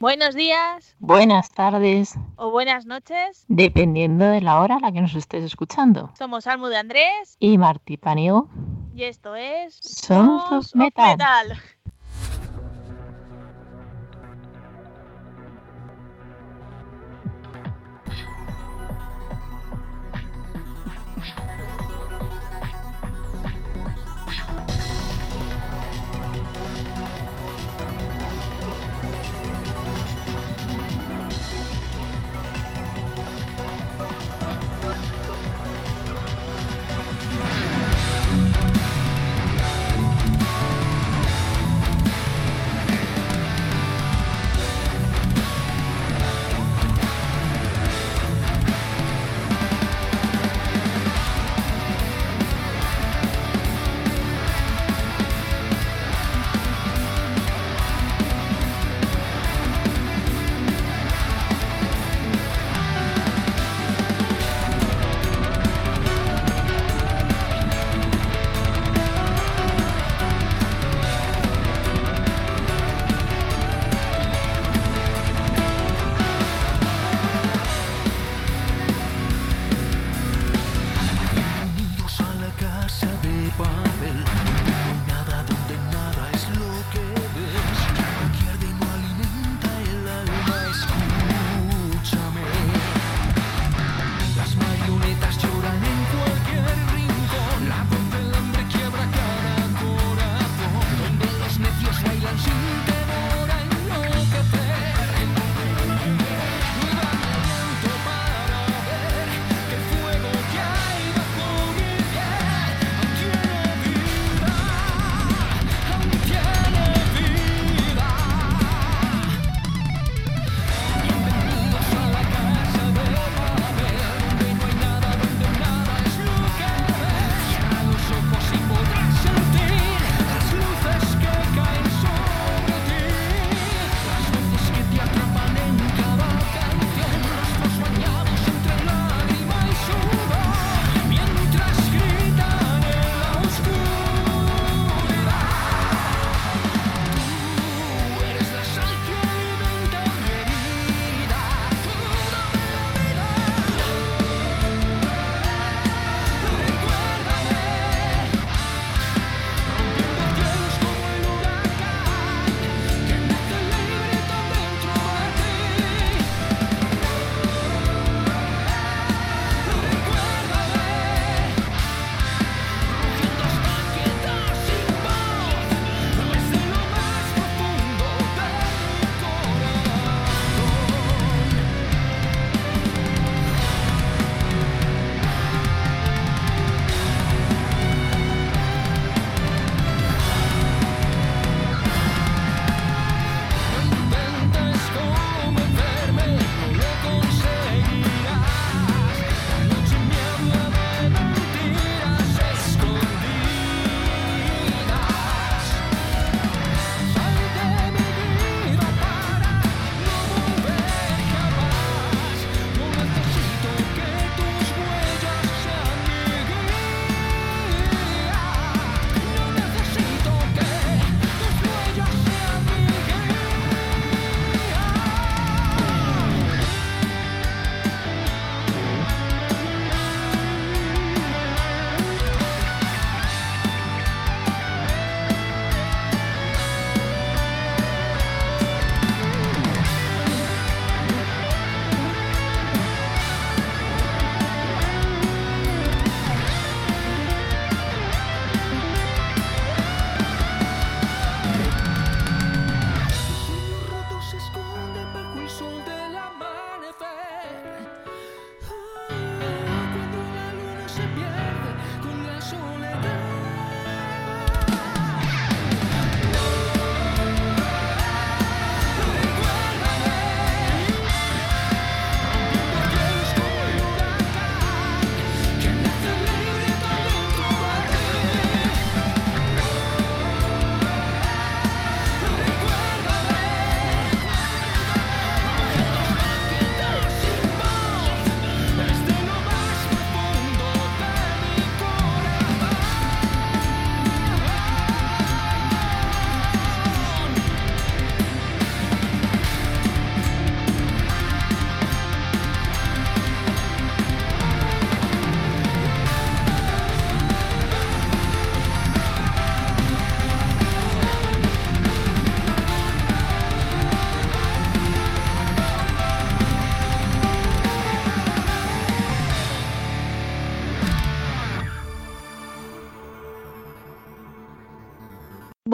Buenos días Buenas tardes, o buenas noches. dependiendo de la hora a la que nos estés escuchando. Somos Almu de Andrés Y Martí Paniego, y esto es Sons of Sons Metal. Metal.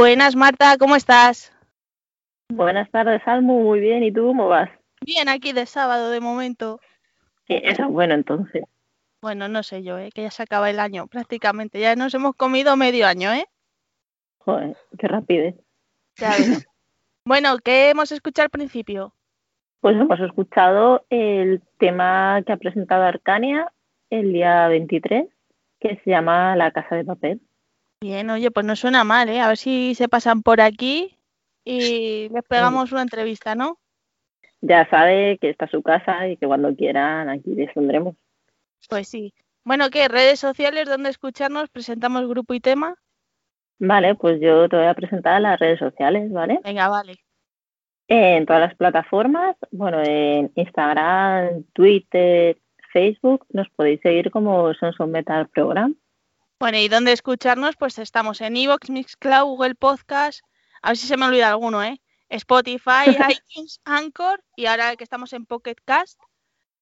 Buenas, Marta, ¿cómo estás? Buenas tardes, Almu. Muy bien. ¿Y tú cómo vas? Bien, aquí de sábado de momento. Sí, eso es bueno, entonces. Bueno, no sé yo, ¿eh? que ya se acaba el año prácticamente. Ya nos hemos comido medio año, ¿eh? Joder, qué rapidez. Ya ves. bueno, ¿qué hemos escuchado al principio? Pues hemos escuchado el tema que ha presentado Arcania el día 23, que se llama La Casa de Papel. Bien, oye, pues no suena mal, ¿eh? A ver si se pasan por aquí y les pegamos una entrevista, ¿no? Ya sabe que está su casa y que cuando quieran aquí les tendremos. Pues sí. Bueno, ¿qué? ¿Redes sociales donde escucharnos? ¿Presentamos grupo y tema? Vale, pues yo te voy a presentar las redes sociales, ¿vale? Venga, vale. En todas las plataformas, bueno, en Instagram, Twitter, Facebook, nos podéis seguir como Sonson Metal Program. Bueno, y dónde escucharnos, pues estamos en Evox, Mixcloud, Google Podcast, a ver si se me olvida alguno, ¿eh? Spotify, iTunes, Anchor y ahora que estamos en Pocket Cast.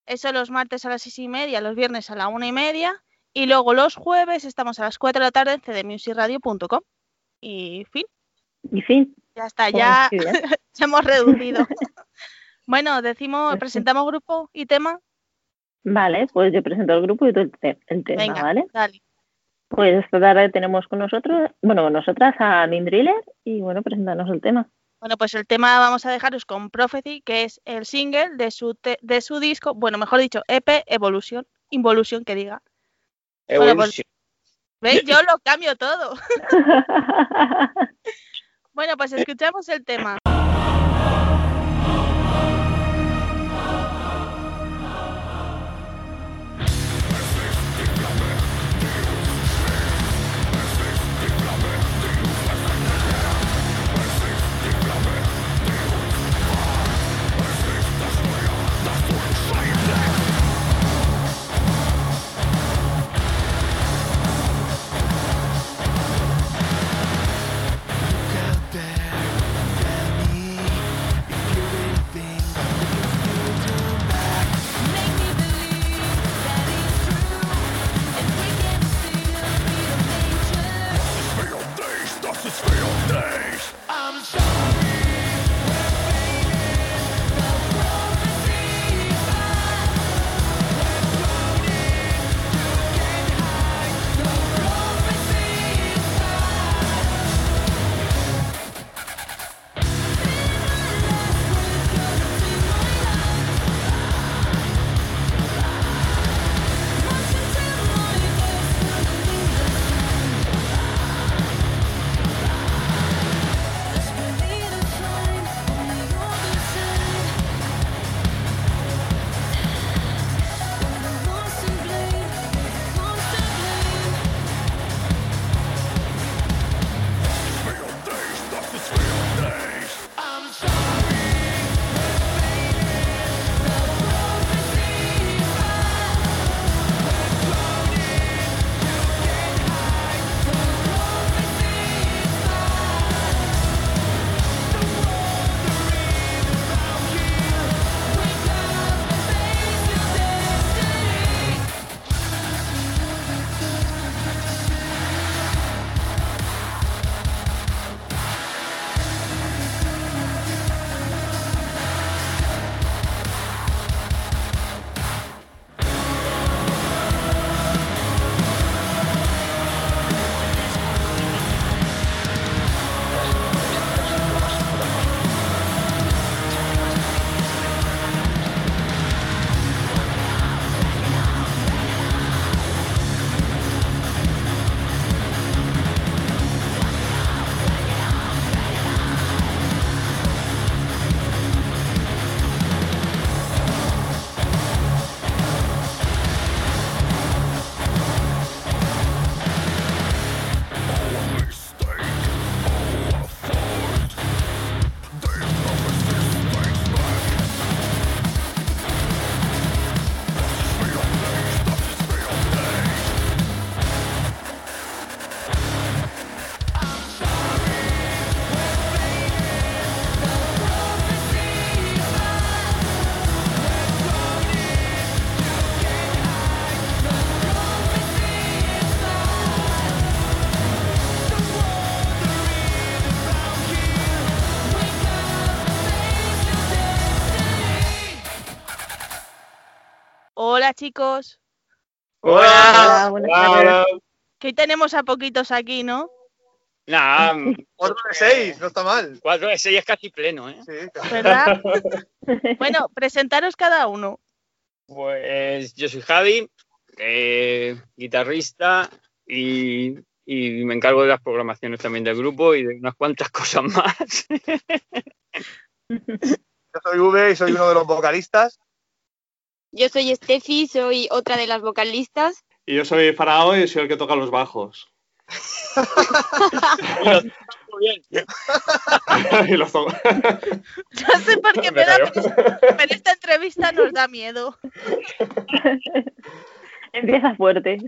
Eso los martes a las seis y media, los viernes a la una y media y luego los jueves estamos a las 4 de la tarde en cdmusicradio.com. Y fin. Y fin. Ya está, ya sí, se hemos reducido. bueno, decimos, presentamos grupo y tema. Vale, pues yo presento el grupo y tú el, te- el tema, Venga, ¿vale? dale. Pues esta tarde tenemos con nosotros, bueno, con nosotras a Mindriller y bueno, presentarnos el tema. Bueno, pues el tema vamos a dejaros con Prophecy, que es el single de su, te- de su disco, bueno, mejor dicho, EP Evolution, Involution que diga. Bueno, pues- Evolution. ¿Veis? Yo lo cambio todo. Bueno, pues escuchamos el tema. Hola chicos, Hola, buenas Hola. que hoy tenemos a poquitos aquí, ¿no? Nah, 4 de 6, no está mal. 4 de 6 es casi pleno, ¿eh? Sí, claro. ¿Verdad? Bueno, presentaros cada uno. Pues yo soy Javi, eh, guitarrista y, y me encargo de las programaciones también del grupo y de unas cuantas cosas más. Yo soy V y soy uno de los vocalistas. Yo soy Steffi, soy otra de las vocalistas. Y yo soy Farao y soy el que toca los bajos. Muy bien. y los toco. Ya sé por qué me Me da, pero esta entrevista nos da miedo. Empieza fuerte.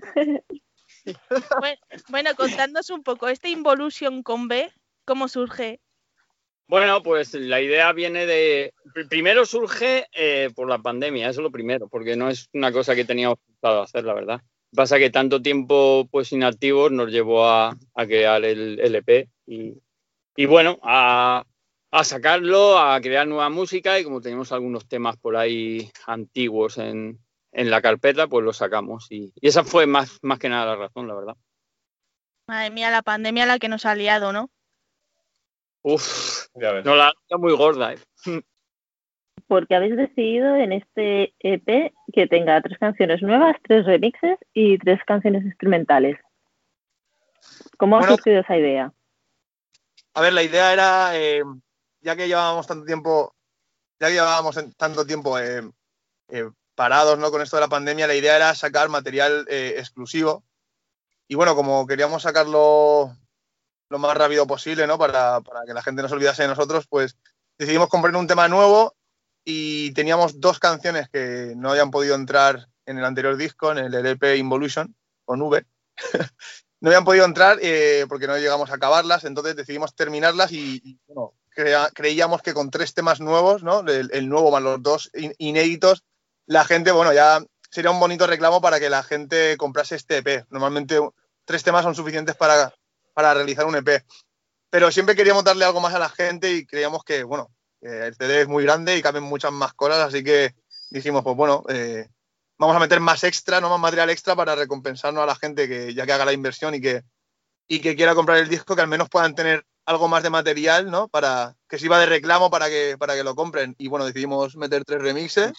Bueno, bueno, contadnos un poco, este Involution con B, ¿cómo surge? Bueno, pues la idea viene de. pr- Primero surge eh, por la pandemia, eso es lo primero, porque no es una cosa que teníamos pensado hacer, la verdad. Pasa que tanto tiempo pues inactivos nos llevó a, crear el LP y, bueno, a, sacarlo, a crear nueva música y como tenemos algunos temas por ahí antiguos en, la carpeta, pues los sacamos. Y, y esa fue más, más que nada la razón, la verdad. Madre mía, la pandemia la que nos ha liado, ¿no? Uf, Ya ves. no la la muy gorda, ¿eh? Porque habéis decidido en este EP que tenga tres canciones nuevas, tres remixes y tres canciones instrumentales. ¿Cómo ha Bueno. surgido esa idea? A ver, la idea era, eh, ya que llevábamos tanto tiempo, ya que llevábamos tanto tiempo eh, eh, parados ¿no? con esto de la pandemia, la idea era sacar material eh, exclusivo. Y bueno, como queríamos sacarlo lo más rápido posible, ¿no? Para, para que la gente no se olvidase de nosotros, pues decidimos comprar un tema nuevo y teníamos dos canciones que no habían podido entrar en el anterior disco, en el LP Involution, con V. no habían podido entrar eh, porque no llegamos a acabarlas, entonces decidimos terminarlas y, y, creíamos que con tres temas nuevos, ¿no? El, el nuevo más los dos in- inéditos, la gente, bueno, ya sería un bonito reclamo para que la gente comprase este EP. Normalmente tres temas son suficientes para, para realizar un EP. Pero siempre queríamos darle algo más a la gente y creíamos que, bueno, que el CD es muy grande y caben muchas más cosas, así que dijimos, pues bueno, eh, vamos a meter más extra, no más material extra para recompensarnos a la gente que ya que haga la inversión y que, y que quiera comprar el disco, que al menos puedan tener algo más de material, ¿no? Para que sirva de reclamo para que, para que lo compren. Y bueno, decidimos meter tres remixes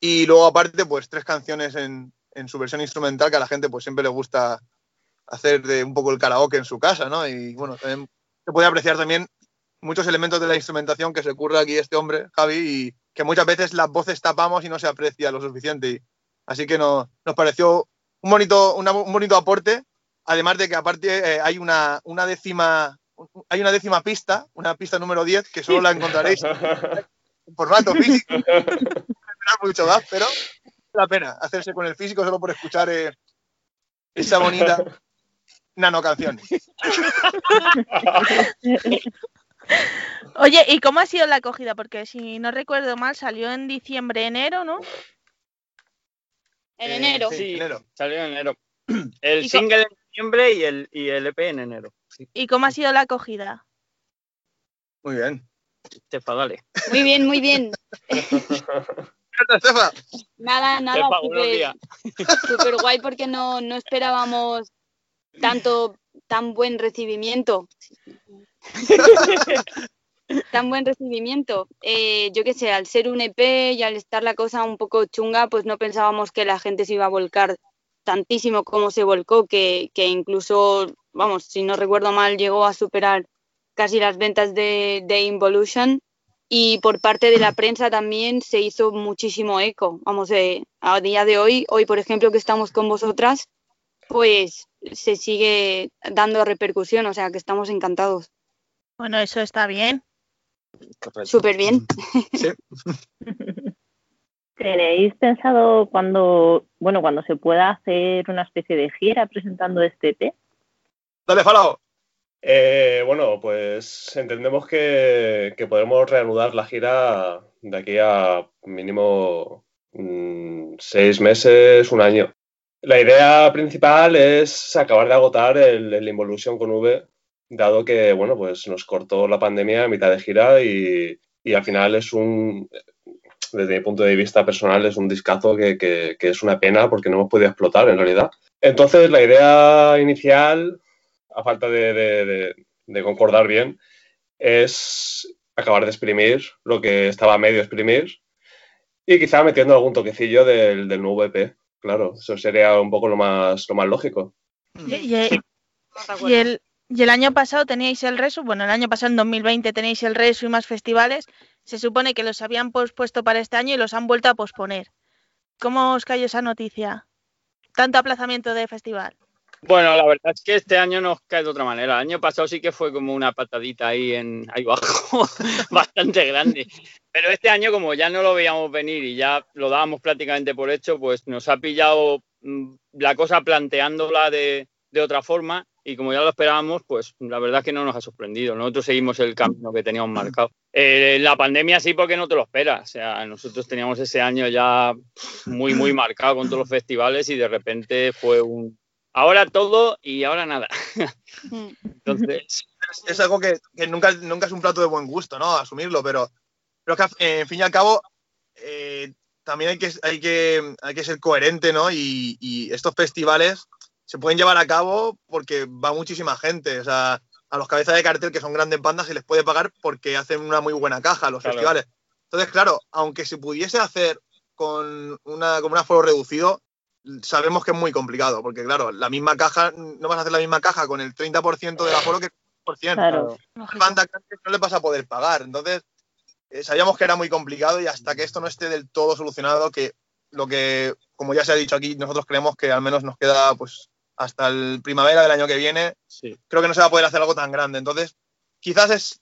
y luego aparte, pues tres canciones en, en su versión instrumental que a la gente pues siempre le gusta hacer de un poco el karaoke en su casa, ¿no? Y bueno, se puede apreciar también muchos elementos de la instrumentación que se ocurre aquí este hombre, Javi, y que muchas veces las voces tapamos y no se aprecia lo suficiente. Así que no- nos pareció un bonito, un bonito aporte, además de que aparte eh, hay una, una décima hay una décima pista, una pista número 10, que solo la encontraréis en formato físico. Mucho más, pero la pena hacerse con el físico solo por escuchar eh, esa bonita nano canción. Oye, ¿y cómo ha sido la acogida? Porque si no recuerdo mal, salió en diciembre, enero, ¿no? En Eh, enero. sí, Sí. enero. Salió en enero. El ¿Y co- single en diciembre y el, y el EP en enero. Sí, ¿Y cómo ha sido la acogida? Muy bien. Estefa, dale. Muy bien, muy bien. Estefa. Nada, nada, súper guay porque no, no esperábamos tanto tan buen recibimiento. tan buen recibimiento. Eh, yo qué sé, al ser un EP y al estar la cosa un poco chunga, pues no pensábamos que la gente se iba a volcar tantísimo como se volcó, que, que incluso, vamos, si no recuerdo mal, llegó a superar casi las ventas de, de Involution. Y por parte de la prensa también se hizo muchísimo eco. Vamos, eh, a día de hoy, hoy por ejemplo que estamos con vosotras, pues se sigue dando repercusión, o sea que estamos encantados. Bueno, eso está bien. Súper bien. Sí. ¿Tenéis pensado cuando, bueno, cuando se pueda hacer una especie de gira presentando este EP? Dale, Falao. Eh, bueno, pues entendemos que, que podremos reanudar la gira de aquí a mínimo mm, seis meses, un año. La idea principal es acabar de agotar el, el Involution con V, dado que, bueno, pues nos cortó la pandemia a mitad de gira y, y al final es un, desde mi punto de vista personal, es un discazo que, que- es una pena porque no hemos podido explotar en realidad. Entonces, la idea inicial, a falta de, de- concordar bien, es acabar de exprimir lo que estaba medio exprimir y quizá metiendo algún toquecillo del, del nuevo EP. Claro, eso sería un poco lo más, lo más lógico. Y, y- y el, y el año pasado teníais el Resu, bueno, el año pasado en 2020 tenéis el Resu y más festivales. Se supone que los habían pospuesto para este año y los han vuelto a posponer. ¿Cómo os cayó esa noticia? Tanto aplazamiento de festival. Bueno, la verdad es que este año nos cae de otra manera. El año pasado sí que fue como una patadita ahí en ahí abajo, bastante grande. Pero este año, como ya no lo veíamos venir y ya lo dábamos prácticamente por hecho, pues nos ha pillado mm, la cosa planteándola de, de otra forma. Y como ya lo esperábamos, pues la verdad es que no nos ha sorprendido. Nosotros seguimos el camino que teníamos marcado. Eh, la pandemia sí, porque no te lo esperas. O sea, nosotros teníamos ese año ya muy, muy marcado con todos los festivales y de repente fue un, ahora todo y ahora nada. Mm. Entonces, es algo que, que nunca, nunca es un plato de buen gusto, ¿no? Asumirlo, pero, pero que, eh, en fin y al cabo eh, también hay que, hay, que, hay que ser coherente, ¿no? Y, y estos festivales se pueden llevar a cabo porque va muchísima gente. O sea, a los cabezas de cartel que son grandes bandas se les puede pagar porque hacen una muy buena caja los Claro. festivales. Entonces, claro, aunque se pudiese hacer con, una, con un aforo reducido, sabemos que es muy complicado, porque claro, la misma caja, no vas a hacer la misma caja con el 30% del aforo que el 100%. Claro. Banda no le vas a poder pagar. Entonces, eh, sabíamos que era muy complicado y hasta que esto no esté del todo solucionado, que lo que, como ya se ha dicho aquí, nosotros creemos que al menos nos queda pues hasta el primavera del año que viene, sí. creo que no se va a poder hacer algo tan grande. Entonces, quizás es,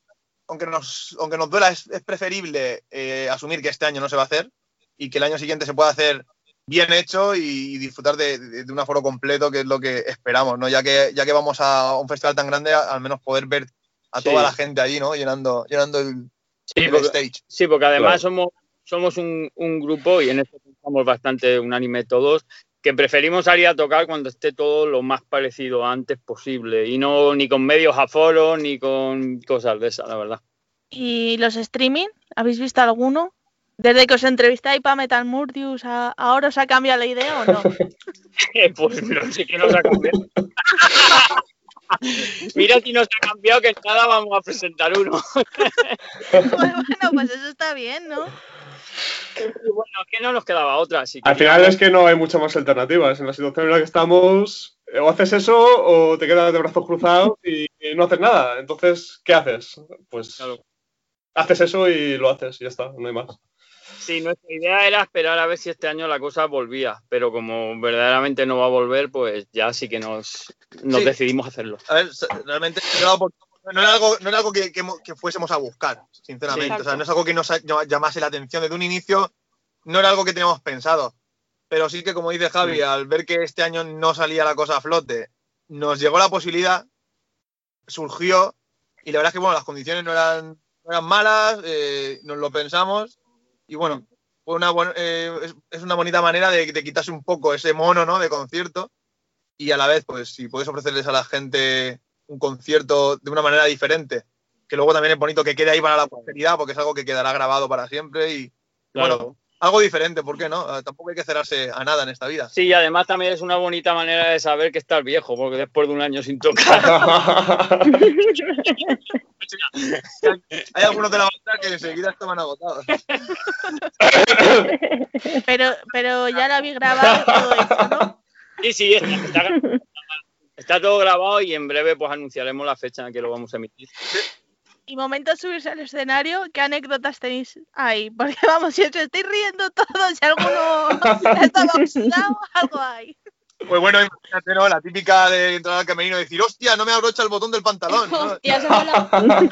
aunque nos, aunque nos duela, es, es preferible eh, asumir que este año no se va a hacer y que el año siguiente se pueda hacer bien hecho y, y disfrutar de, de- de un aforo completo, que es lo que esperamos, ¿no? Ya que, ya que vamos a un festival tan grande, al menos poder ver a Sí. toda la gente allí, ¿no? Llenando, llenando el, Sí, el porque, stage. sí, porque además Claro. somos, somos un, un grupo y en esto estamos bastante unánime todos, que preferimos salir a tocar cuando esté todo lo más parecido antes posible y no ni con medios aforos ni con cosas de esas, la verdad. ¿Y los streaming? ¿Habéis visto alguno? Desde que os entrevistáis para Metal Murdius, ¿a- ¿ahora os ha cambiado la idea o no? pues no sé qué nos ha cambiado. Mira si nos ha cambiado que en nada vamos a presentar uno. bueno, pues eso está bien, ¿no? Y bueno, es que no nos quedaba otra. Así que Al final es que no hay muchas más alternativas. En la situación en la que estamos, eh, o haces eso o te quedas de brazos cruzados y no haces nada. Entonces, ¿qué haces? Pues Claro. haces eso y lo haces y ya está, no hay más. Sí, nuestra idea era esperar a ver si este año la cosa volvía, pero como verdaderamente no va a volver, pues ya sí que nos, nos Sí. decidimos hacerlo. A ver, realmente no era, por- no era algo, no era algo que, que que fuésemos a buscar, sinceramente. Sí. o sea, no es algo que nos llamase la atención desde un inicio, no era algo que teníamos pensado. Pero sí que, como dice Javi, al ver que este año no salía la cosa a flote, nos llegó la posibilidad, surgió, y la verdad es que bueno, las condiciones no eran, no eran malas, eh, nos lo pensamos, y bueno, eh, es, una bonita manera de, de quitarse un poco ese mono ¿no? de concierto y a la vez, pues si puedes ofrecerles a la gente un concierto de una manera diferente, que luego también es bonito que quede ahí para la posteridad, porque es algo que quedará grabado para siempre y Claro. bueno, algo diferente, ¿por qué no? Eh, Tampoco hay que cerrarse a nada en esta vida. Sí, y además también es una bonita manera de saber que estás viejo, porque después de un año sin tocar. Hay algunos de la banda que enseguida estaban agotados. Pero, pero ya lo habéis grabado todo eso, ¿no? Sí, sí, está, está- está todo grabado y en breve pues anunciaremos la fecha en que lo vamos a emitir. Y momento de subirse al escenario, ¿qué anécdotas tenéis ahí? Porque vamos, si os estáis riendo todos, si alguno estaba oxidado, algo hay. Pues bueno, imagínate, ¿no? La típica de entrar al camerino y decir, hostia, no me abrocha el botón del pantalón. ¿no? Hostia, se me la-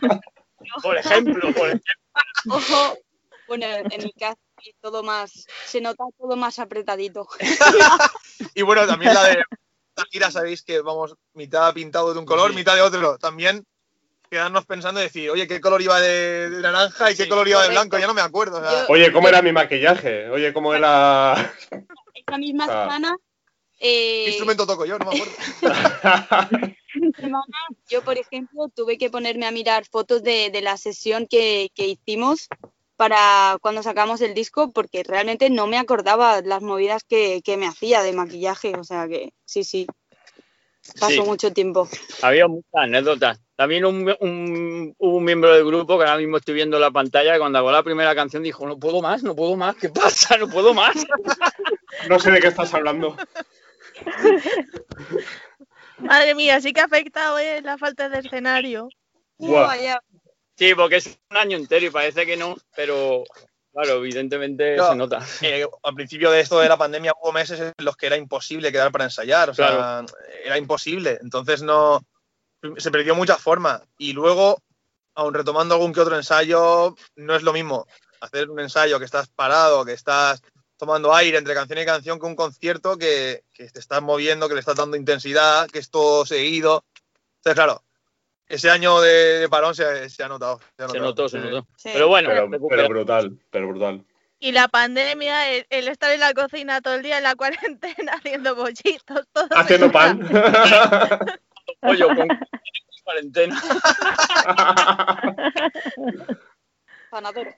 Por ejemplo, por ejemplo. Ojo. Bueno, en mi caso todo más, se nota todo más apretadito. Y bueno, también la de la gira, sabéis que vamos mitad pintado de un color, Sí. mitad de otro. También quedarnos pensando y decir, oye, ¿qué color iba de, de naranja y qué Sí, color iba de blanco? Ya no me acuerdo. o sea, Yo- Oye, ¿cómo era mi maquillaje? Oye, ¿cómo era...? Esta misma Ah. semana, ¿Qué eh, instrumento toco yo? No me acuerdo. semana yo, por ejemplo, tuve que ponerme a mirar fotos de, de la sesión que, que hicimos para cuando sacamos el disco, porque realmente no me acordaba las movidas que, que me hacía de maquillaje. O sea que sí, sí. Pasó Sí. mucho tiempo. Había muchas anécdotas. También un, un- hubo un miembro del grupo que ahora mismo estoy viendo en la pantalla que cuando acabó la primera canción dijo, no puedo más, no puedo más, ¿qué pasa? No puedo más. No sé de qué estás hablando. Madre mía, sí que ha afectado eh, la falta de escenario. Sí, porque es un año entero y parece que no, pero claro, evidentemente No. se nota. Eh, al principio de esto de la pandemia hubo meses en los que era imposible quedar para ensayar, o sea, Claro. era imposible. Entonces no se perdió mucha forma. Y luego, aun retomando algún que otro ensayo, no es lo mismo hacer un ensayo que estás parado, que estás tomando aire entre canción y canción, que un concierto que, que te estás moviendo, que le estás dando intensidad, que es todo seguido. Entonces, claro, ese año de, de parón se, se ha notado. Se, ha Se notado. notó, se notó. Sí. Pero bueno, Pero, brutal, pero brutal. Y la pandemia, el, el estar en la cocina todo el día en la cuarentena haciendo bollitos, todo. Haciendo pan. pollo con cuarentena. Panadero.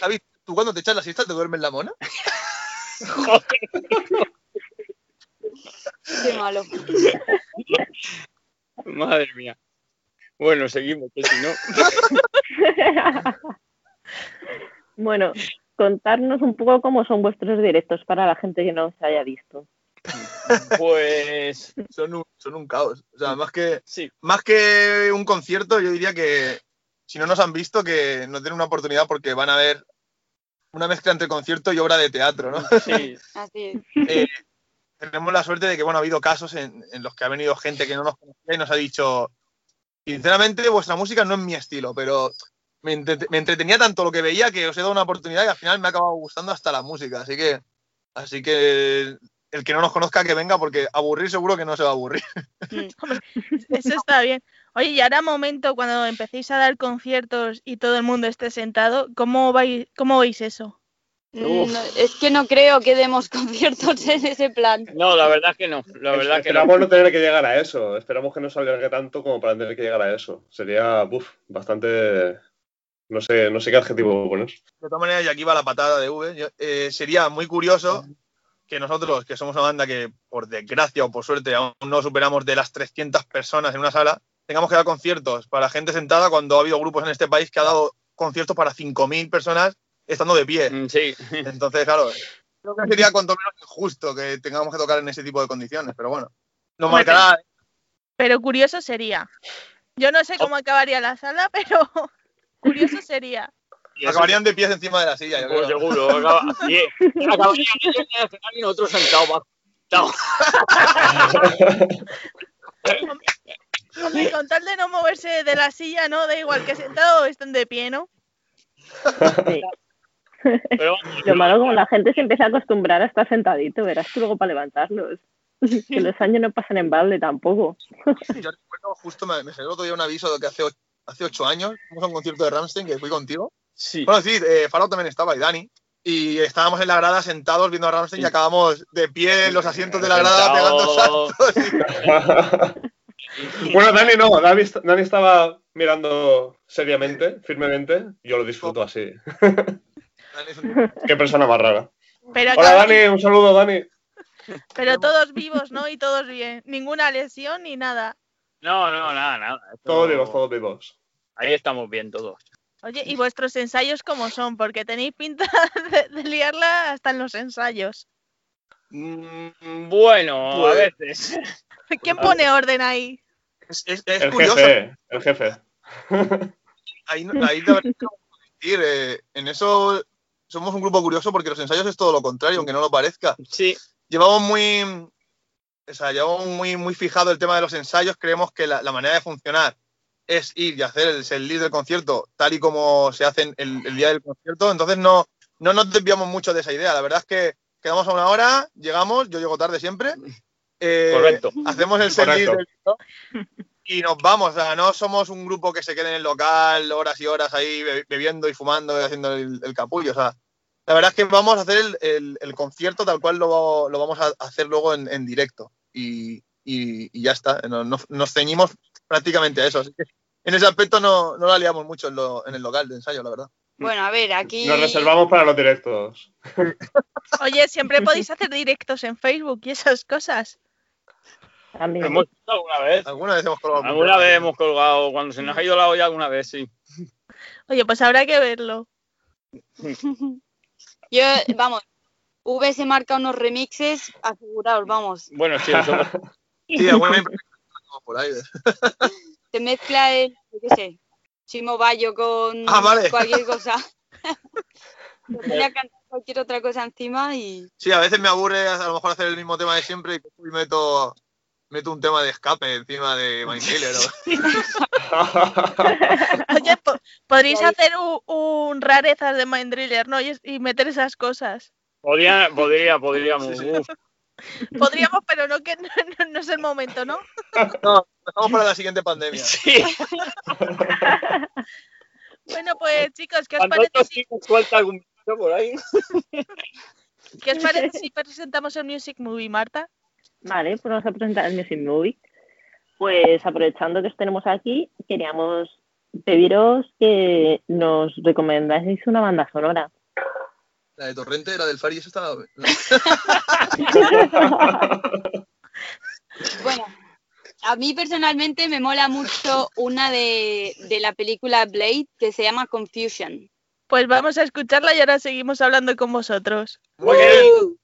David, ¿tú cuando te echas la siesta te duermes la mona? Joder. Qué malo. Madre mía. Bueno, seguimos, que si no. bueno, contarnos un poco cómo son vuestros directos para la gente que no se haya visto. Pues Son un, son un caos. O sea, más que, sí, más que un concierto, yo diría que si no nos han visto, que no tienen una oportunidad porque van a ver una mezcla entre concierto y obra de teatro, ¿no? sí. Así es. Eh, tenemos la suerte de que, bueno, ha habido casos en, en los que ha venido gente que no nos conocía y nos ha dicho, sinceramente, vuestra música no es mi estilo, pero me, entre- me entretenía tanto lo que veía que os he dado una oportunidad y al final me ha acabado gustando hasta la música. Así que, así que el que no nos conozca que venga porque aburrir seguro que no se va a aburrir. Eso está bien. Oye, y ahora momento cuando empecéis a dar conciertos y todo el mundo esté sentado, ¿cómo, vais, cómo veis eso? Uf. No, es que no creo que demos conciertos en ese plan. No, la verdad es que no. La verdad que no. Esperamos no tener que llegar a eso. Esperamos que no salga tanto como para tener que llegar a eso. Sería, buf, bastante. No sé, no sé qué adjetivo poner. De todas maneras, y aquí va la patada de V. yo- eh, sería muy curioso que nosotros, que somos una banda que por desgracia o por suerte aún no superamos de las 300 personas en una sala, tengamos que dar conciertos para gente sentada cuando ha habido grupos en este país que ha dado conciertos para 5.000 personas estando de pie. Mm, Sí, Entonces, claro, creo que sería cuanto menos injusto que tengamos que tocar en ese tipo de condiciones, pero bueno, nos marcará. Pero curioso sería. Yo no sé cómo acabaría la sala, pero curioso sería. Acabarían de pies encima de la silla, yo Pues seguro. acaba- sí, acabarían ellos en el escenario y nosotros sentados bajo. Hombre, con tal de no moverse de la silla, ¿no? Da igual que sentado o estén de pie, ¿no? Sí. Pero Lo malo como la gente se empieza a acostumbrar a estar sentadito, verás tú luego para levantarlos. Que los años no pasan en balde tampoco. Yo recuerdo justo, me, me salió otro día un aviso de que hace, hace ocho años fuimos a un concierto de Ramstein que fui contigo. Sí. Bueno, sí, eh, Faro también estaba y Dani. Y estábamos en la grada sentados viendo a Ramstein y acabamos de pie en los asientos de la grada pegando saltos. bueno, Dani no, Dani, est- Dani estaba mirando seriamente, firmemente. Yo lo disfruto así. Qué persona más rara. Pero, Hola Dani, un saludo Dani. pero todos vivos, ¿no? Y todos bien. Ninguna lesión ni nada. No, no, nada, nada. Esto- Todos vivos, todos vivos. Ahí estamos bien todos. Oye, ¿y vuestros ensayos cómo son? Porque tenéis pinta de, de liarla hasta en los ensayos. Mm, Bueno, a Pues- veces. ¿Quién pone orden ahí? Es, es- es El curioso. jefe, el jefe. Ahí, no- ahí la verdad es que no puedo decir, eh, en eso somos un grupo curioso porque los ensayos es todo lo contrario, aunque no lo parezca. Sí, Llevamos muy, o sea, llevamos muy, muy fijado el tema de los ensayos. Creemos que la, la manera de funcionar es ir y hacer el, el lead del concierto tal y como se hace el, el día del concierto. Entonces no, no nos desviamos mucho de esa idea. La verdad es que quedamos a una hora, llegamos, yo llego tarde siempre. eh, correcto. Hacemos el disco y nos vamos. O sea, no somos un grupo que se quede en el local horas y horas ahí be- bebiendo y fumando y haciendo el, el capullo. O sea, la verdad es que vamos a hacer el, el- el concierto tal cual lo, lo vamos a hacer luego en, en directo. Y, y- y ya está. Nos, nos- nos ceñimos prácticamente a eso. Así que en ese aspecto no, no la liamos mucho en, lo- en el local de ensayo, la verdad. Bueno, a ver, aquí. Nos reservamos para los directos. Oye, siempre podéis hacer directos en Facebook y esas cosas. También. Hemos hecho alguna vez. Alguna vez hemos colgado Alguna vez hemos colgado, cuando se nos ha ido la olla, alguna vez, sí. Oye, pues habrá que verlo. Yo, vamos, V se marca unos remixes asegurados, vamos. Bueno, sí, eso Sí, alguna vez por ahí. Se mezcla el, yo qué sé, Chimo Bayo con Ah, vale. cualquier cosa. Cualquier otra cosa encima y. Sí, a veces me aburre a lo mejor hacer el mismo tema de siempre y meto, meto un tema de escape encima de Mindkiller. Oye, po- podríais hacer un, un rarezas de Mind Driller, ¿no? Y, y meter esas cosas. podría, podría, podríamos. Sí, sí. Podríamos, pero no que no, no- no es el momento, ¿no? No, dejamos para la siguiente pandemia. Sí, Bueno, pues chicos, ¿qué os parece si, sí nos suelta algún bicho por ahí. qué os parece si presentamos el Music Movie, Marta? Vale, pues vamos a presentar el Music Movie. Pues aprovechando que os tenemos aquí, queríamos pediros que nos recomendáis una banda sonora. La de Torrente, la del Fari, esa estaba. Bueno, a mí personalmente me mola mucho una de, de la película Blade que se llama Confusion. Pues vamos a escucharla y ahora seguimos hablando con vosotros. Muy bien.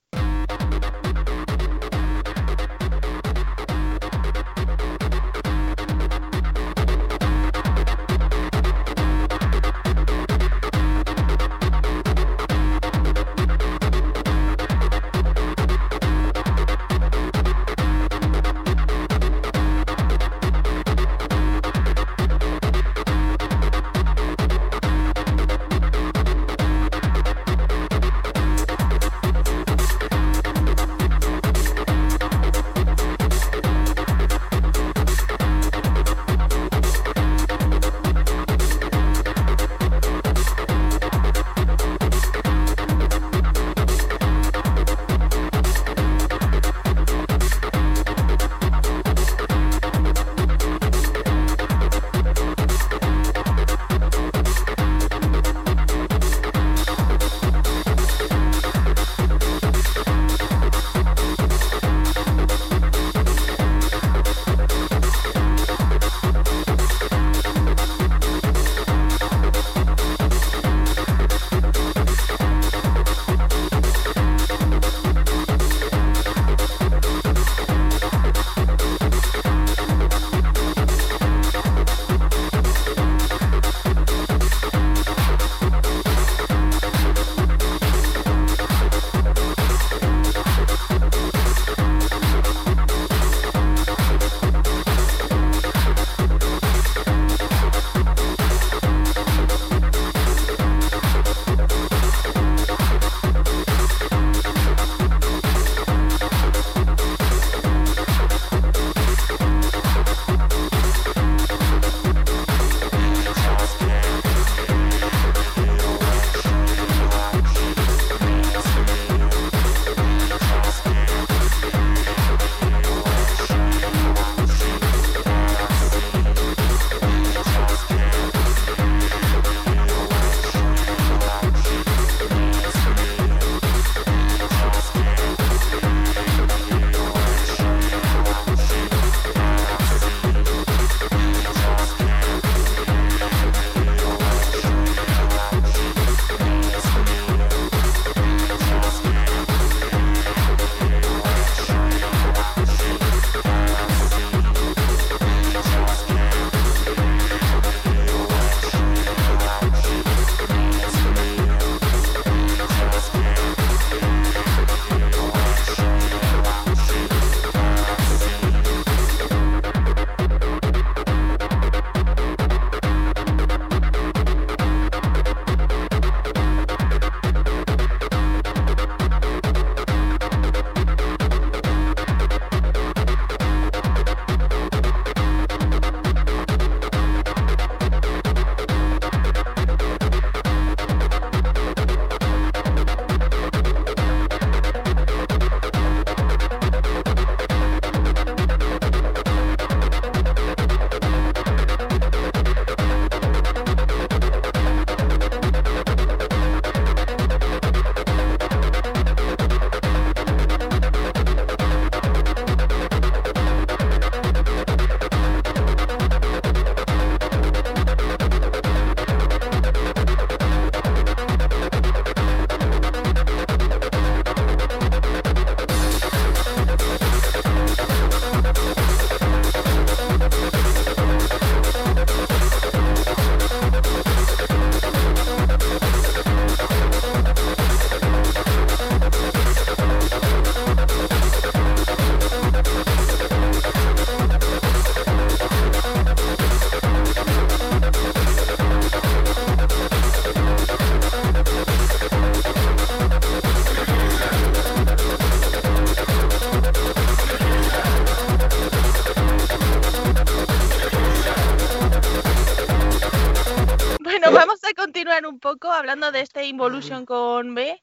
Poco, hablando de este Involution con B,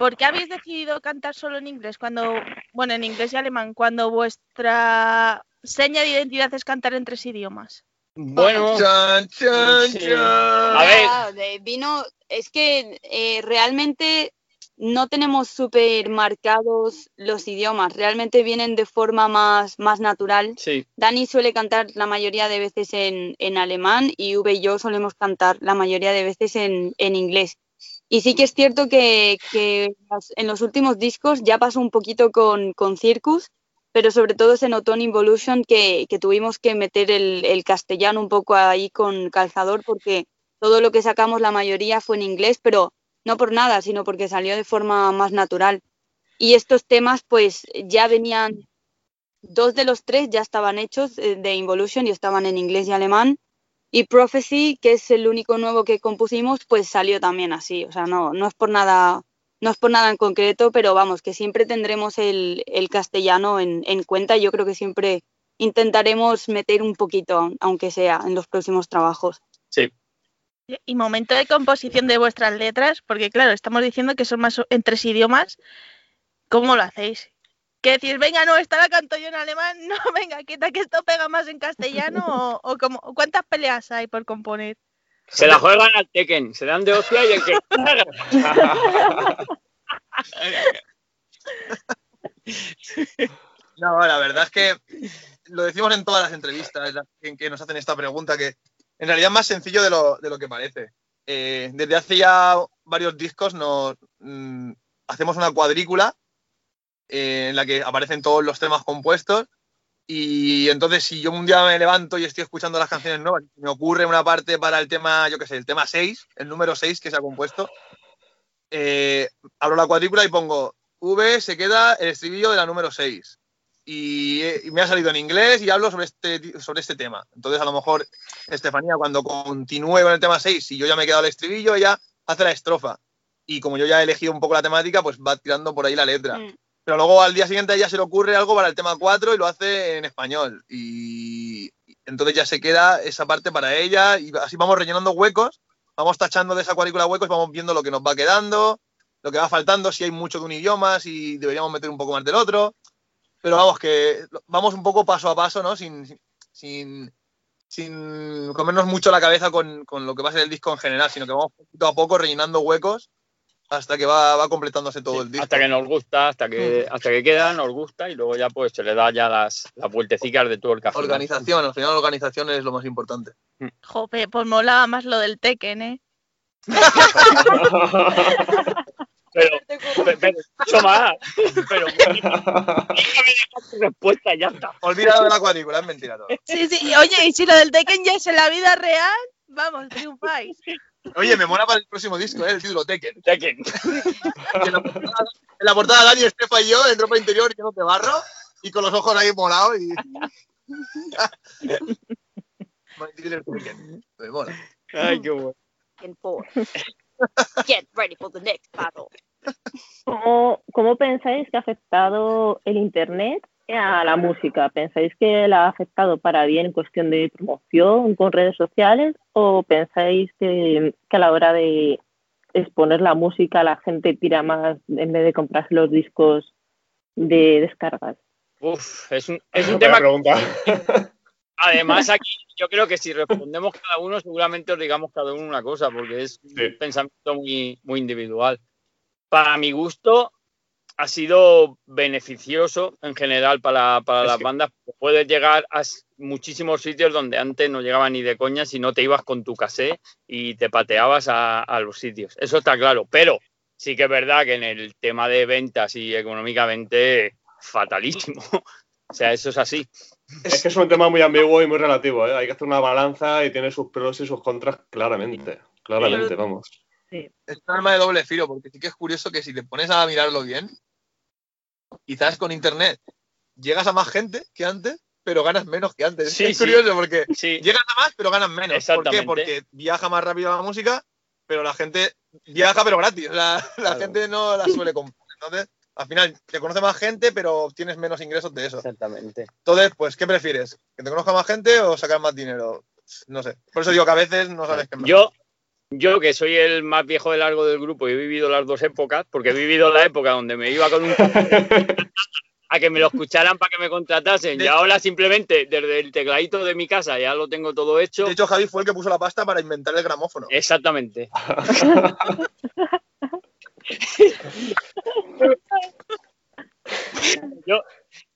¿por qué habéis decidido cantar solo en inglés cuando, bueno, en inglés y alemán, cuando vuestra seña de identidad es cantar en tres idiomas? Bueno, Chan, chan, Sí. chan. A ver. Vino, es que eh, realmente no tenemos súper marcados los idiomas, realmente vienen de forma más, más natural. sí, Dani suele cantar la mayoría de veces en, en alemán y V y yo solemos cantar la mayoría de veces en, en inglés. Y sí que es cierto que, en los últimos discos ya pasó un poquito con, con Circus, pero sobre todo notó en Involution que, que tuvimos que meter el, el castellano un poco ahí con calzador porque todo lo que sacamos la mayoría fue en inglés, pero no por nada, sino porque salió de forma más natural. Y estos temas pues ya venían dos de los tres ya estaban hechos eh, de Involution y estaban en inglés y alemán. Y Prophecy, que es el único nuevo que compusimos, pues salió también así. O sea, no, no es por nada, no es por nada en concreto, pero vamos, que siempre tendremos el, el castellano en, en cuenta. Yo creo que siempre intentaremos meter un poquito, aunque sea, en los próximos trabajos. sí. Y momento de composición de vuestras letras, porque claro, estamos diciendo que son más en tres idiomas. ¿Cómo lo hacéis? ¿Qué decís? Venga, no, esta la canto yo en alemán. No, venga, quita que esto pega más en castellano. o, o como, ¿Cuántas peleas hay por componer? Se la juegan al Tekken, se dan de hostia y el que. No, la verdad es que lo decimos en todas las entrevistas en que nos hacen esta pregunta, que en realidad es más sencillo de lo, de lo que parece. Eh, desde hace ya varios discos nos mm, hacemos una cuadrícula eh, en la que aparecen todos los temas compuestos y entonces si yo un día me levanto y estoy escuchando las canciones nuevas me ocurre una parte para el tema, yo qué sé, el tema 6, el número 6 que se ha compuesto, eh, abro la cuadrícula y pongo V se queda el estribillo de la número 6 y, y me ha salido en inglés y hablo sobre este, sobre este tema. Entonces, a lo mejor, Estefanía, cuando continúe con el tema 6, y yo ya me he quedado el estribillo, ella hace la estrofa. Y como yo ya he elegido un poco la temática, pues va tirando por ahí la letra. Mm. Pero luego al día siguiente a ella se le ocurre algo para el tema 4 y lo hace en español. Y entonces ya se queda esa parte para ella y así vamos rellenando huecos, vamos tachando de esa cuadrícula huecos, vamos viendo lo que nos va quedando, lo que va faltando, si hay mucho de un idioma, si deberíamos meter un poco más del otro. Pero vamos, que vamos un poco paso a paso, ¿no? Sin, sin, sin comernos mucho la cabeza con, con lo que va a ser el disco en general, sino que vamos poquito a poco rellenando huecos hasta que va, va completándose todo el disco. hasta que nos gusta, hasta que, hasta que queda, nos gusta y luego ya pues se le da ya las, las vueltecicas de todo el café. Organización, al final la organización es lo más importante. Jope, pues molaba más lo del Tekken, ¿eh? Pero, pero, pero mucho más. Pero déjame dejar tu respuesta y ya está. Olvídalo de la cuadrícula, es mentira todo. Sí, sí. Oye, y si lo del Tekken ya es en la vida real, vamos, triunfáis. Oye, me mola para el próximo disco, ¿eh? el título Tekken. Tekken. En, la portada, en la portada Dani, Estefa y yo, en ropa interior llenos de barro y con los ojos ahí molados y. Me mola. Ay, qué bueno. Get ready for the next battle. ¿Cómo, ¿Cómo pensáis que ha afectado el Internet a la música? ¿Pensáis que la ha afectado para bien en cuestión de promoción con redes sociales o pensáis que, que a la hora de exponer la música la gente tira más en vez de comprarse los discos de descargas? Uf, es un, es un tema. pregunta. Además, aquí yo creo que si respondemos cada uno, seguramente os digamos cada uno una cosa, porque es Sí. un pensamiento muy, muy individual. Para mi gusto, ha sido beneficioso en general para, para las que- bandas. Puedes llegar a muchísimos sitios donde antes no llegaba ni de coña si no te ibas con tu casé y te pateabas a, a los sitios. Eso está claro. Pero sí que es verdad que en el tema de ventas y económicamente, fatalísimo. O sea, eso es así. Es que es un tema muy ambiguo y muy relativo. ¿eh? Hay que hacer una balanza y tiene sus pros y sus contras claramente. Claramente, vamos. Es un arma de doble filo, porque sí que es curioso que si te pones a mirarlo bien, quizás con internet llegas a más gente que antes, pero ganas menos que antes. Sí, es sí. curioso porque Sí, llegas a más, pero ganas menos. ¿Por qué? Exactamente. Porque viaja más rápido la música, pero la gente viaja pero gratis. La Claro. gente no la suele comprar. Entonces, al final, te conoce más gente, pero obtienes menos ingresos de eso. exactamente. Entonces, pues, ¿qué prefieres? ¿Que te conozca más gente o sacar más dinero? No sé. Por eso digo que a veces no sabes qué. Yo, yo que soy el más viejo de largo del grupo y he vivido las dos épocas, porque he vivido la época donde me iba con un a que me lo escucharan para que me contratasen. De- Y ahora simplemente desde el tecladito de mi casa ya lo tengo todo hecho. De hecho, Javi fue el que puso la pasta para inventar el gramófono. Exactamente. yo,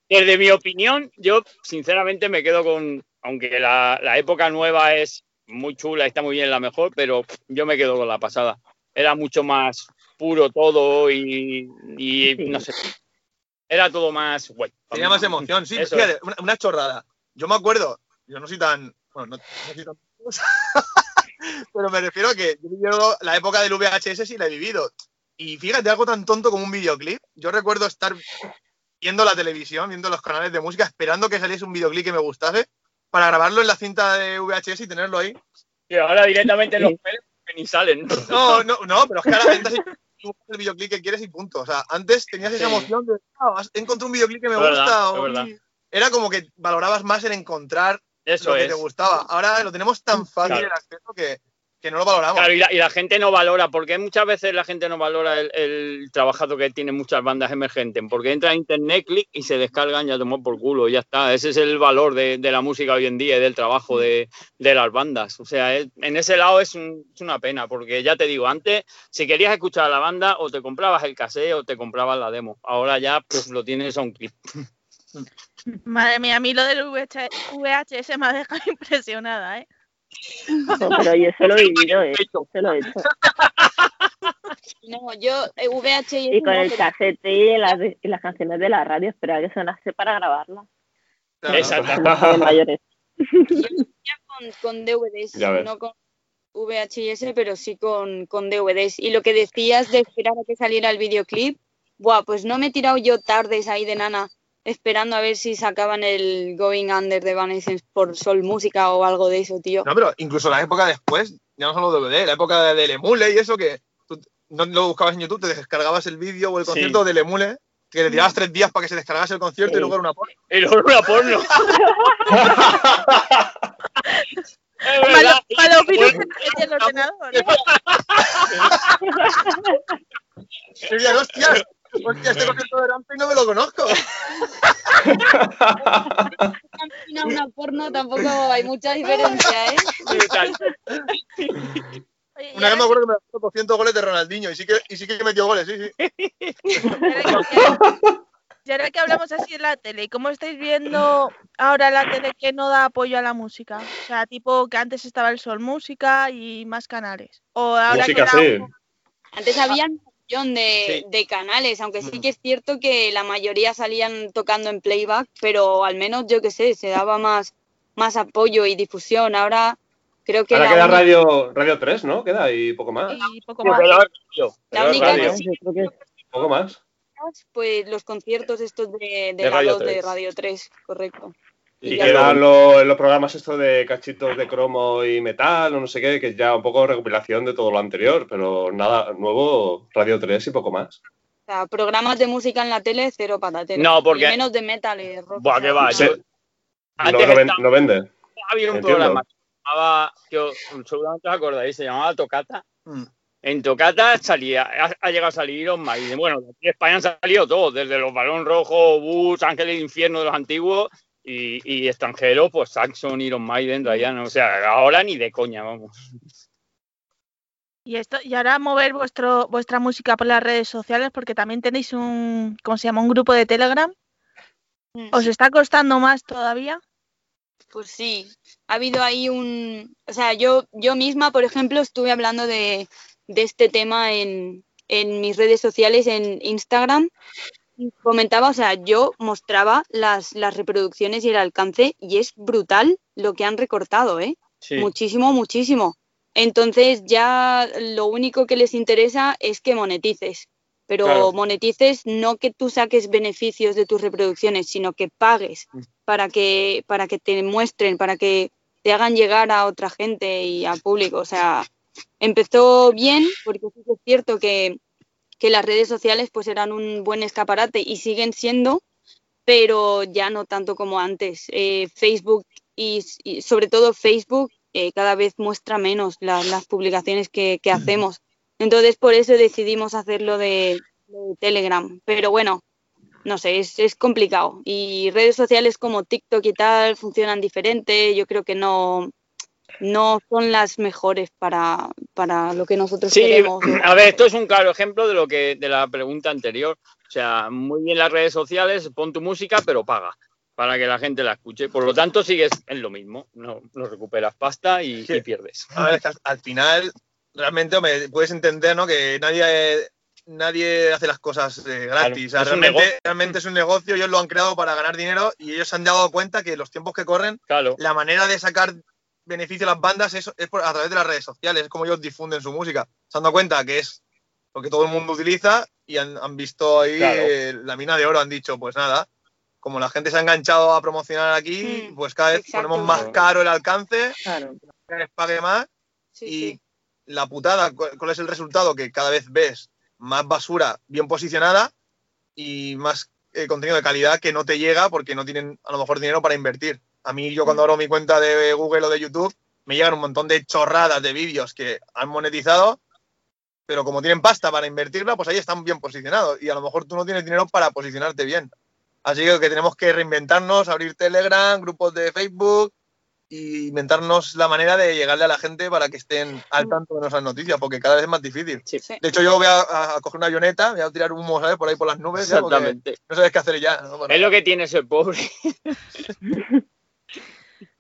desde mi opinión, yo sinceramente me quedo con, aunque la, la época nueva es muy chula, está muy bien la mejor, pero yo me quedo con la pasada. Era mucho más puro todo y, y no sé. Era todo más guay. Tenía más emoción, sí. Fíjate, una, una chorrada. Yo me acuerdo, yo no soy tan. Bueno, no, no soy tan. pero me refiero a que yo vivido la época del VHS sí la he vivido. Y fíjate, algo tan tonto como un videoclip. Yo recuerdo estar viendo la televisión, viendo los canales de música, esperando que saliese un videoclip que me gustase para grabarlo en la cinta de VHS y tenerlo ahí. Y ahora directamente los pelos que ni salen. No, no, no, pero es que ahora entras y tú buscas el videoclip que quieres y punto. O sea, antes tenías esa emoción de, ah, has- encontré un videoclip que me Es gusta. o-. Era como que valorabas más el encontrar Eso lo que es. te gustaba. Ahora lo tenemos tan fácil Claro. el acceso que, que no lo valoramos. Claro, y la, y la gente no valora, porque muchas veces la gente no valora el, el trabajazo que tienen muchas bandas emergentes, porque entra a internet, clic y se descargan ya tomó por culo, ya está. Ese es el valor de, de la música hoy en día y del trabajo de, de las bandas. O sea, es- en ese lado es, un- es una pena, porque ya te digo, antes, si querías escuchar a la banda, o te comprabas el cassette o te comprabas la demo. Ahora ya pf, lo tienes a un clic. Madre mía, a mí lo del VH VHS me ha dejado impresionada, ¿eh? No, pero yo eso lo he vivido, eh, eso lo he hecho. No, yo eh, VHS Y con no, el pero casete y las, y las canciones de la radio, esperaba que sonase para grabarlas. Exacto. De mayores. ya con, con DVDs, no con VHS, pero sí con, con DVDs. Y lo que decías de esperar a que saliera el videoclip, buah, pues no me he tirado yo tardes ahí de nana esperando a ver si sacaban el Going Under de Evanescence por Sol Música o algo de eso, tío. No, pero incluso la época después, ya no solo DVD, la época de- del Emule y eso que tú no lo buscabas en YouTube, te descargabas el vídeo o el Sí. concierto del Emule, que le tirabas tres días para que se descargase el concierto y Sí. luego era una porra. Y luego una porno. Es Malo, verdad. malo virus en el ordenador. ¿eh? Y hostia, este concierto de Rampe no me lo conozco. Una, una porno tampoco hay mucha diferencia, ¿eh? Sí. Oye, Una vez me acuerdo que me dejó 200 goles de Ronaldinho y sí que, y sí que metió goles, sí, sí. y ahora que- hablamos así en la tele, ¿cómo estáis viendo ahora la tele que no da apoyo a la música? O sea, tipo que antes estaba el Sol Música y más canales. O ahora Música, que sí. Antes había de, Sí. de canales, aunque sí que es cierto que la mayoría salían tocando en playback, pero al menos yo que sé, se daba más, más apoyo y difusión. Ahora creo que Ahora la queda única- radio, radio 3, ¿no? Queda y poco más. y poco más. La única radio. que sí Yo creo que Poco más. pues los conciertos estos de, de, De la Radio 2 de 3. Radio 3, correcto. Quedan lo- los programas estos de cachitos de cromo y metal o no sé qué, que es ya un poco recopilación de todo lo anterior, pero nada, nuevo Radio 3 y poco más. O sea, programas de música en la tele, cero patatero. No, porque- Y menos de metal y rock. Buah, que va, yo- No, Antes no ven- estaba- no vende. había un Entiendo. programa que se llamaba, que os- seguramente os acordáis, se llamaba Tocata. Mm. En Tocata salía, ha, ha llegado a salir Iron Maiden. Bueno, de aquí de España han salido todos, desde los Balón Rojo, Bus, Ángeles de Infierno de los antiguos y, y extranjeros, pues Saxon, Iron Maiden, Ryan. O sea, ahora ni de coña, vamos. Y esto, y ahora mover vuestro, vuestra música por las redes sociales, porque también tenéis un, ¿cómo se llama? Un grupo de Telegram. Mm. ¿Os está costando más todavía? Pues sí, ha habido ahí un... O sea, yo, yo misma, por ejemplo, estuve hablando de, de este tema en, en mis redes sociales, en Instagram. Comentaba, o sea, yo mostraba las, las reproducciones y el alcance y es brutal lo que han recortado, ¿eh? Sí. Muchísimo, muchísimo. Entonces ya lo único que les interesa es que monetices. Pero Claro. monetices no que tú saques beneficios de tus reproducciones, sino que pagues Mm. para que, para que te muestren, para que te hagan llegar a otra gente y al público. O sea, empezó bien, porque sí es cierto que, que las redes sociales pues eran un buen escaparate y siguen siendo, pero ya no tanto como antes. Eh, Facebook y, y sobre todo Facebook eh, cada vez muestra menos la- las publicaciones que, que hacemos. Entonces, por eso decidimos hacerlo de, de Telegram. Pero bueno, no sé, es, es complicado. Y redes sociales como TikTok y tal funcionan diferente. Yo creo que no, no son las mejores para, para lo que nosotros Sí, queremos. a ver, esto es un claro ejemplo de lo que de la pregunta anterior. O sea, muy bien las redes sociales, pon tu música, pero paga para que la gente la escuche. Por lo tanto, sigues en lo mismo. No, no recuperas pasta y, Sí. y pierdes. A ver, al, al final, realmente, hombre, puedes entender, ¿no? Que nadie, nadie hace las cosas eh, gratis. Claro, O sea, es un realmente, negocio. realmente es un negocio, ellos lo han creado para ganar dinero y ellos se han dado cuenta que los tiempos que corren, Claro. la manera de sacar beneficio a las bandas es, es por- a través de las redes sociales, es como ellos difunden su música. Se han dado cuenta que es lo que todo el mundo utiliza y han, han visto ahí Claro. eh, la mina de oro, han dicho, pues nada, como la gente se ha enganchado a promocionar aquí, Mm, pues cada vez exacto. ponemos más caro el alcance, Claro. que les pague más Sí, y sí. la putada, ¿cuál cuál es el resultado? Que cada vez ves más basura bien posicionada y más eh, contenido de calidad que no te llega porque no tienen a lo mejor dinero para invertir. A mí, yo cuando abro mi cuenta de Google o de YouTube, me llegan un montón de chorradas de vídeos que han monetizado, pero como tienen pasta para invertirla, pues ahí están bien posicionados y a lo mejor tú no tienes dinero para posicionarte bien. Así que, tenemos que reinventarnos, abrir Telegram, grupos de Facebook y inventarnos la manera de llegarle a la gente para que estén al tanto de nuestras noticias, porque cada vez es más difícil. Sí. Sí. De hecho, yo voy a, a coger una avioneta, voy a tirar humo, ¿sabes? Por ahí por las nubes, ya, Exactamente. no sabes qué hacer ya. ¿no? Bueno, Es lo que tiene ser pobre.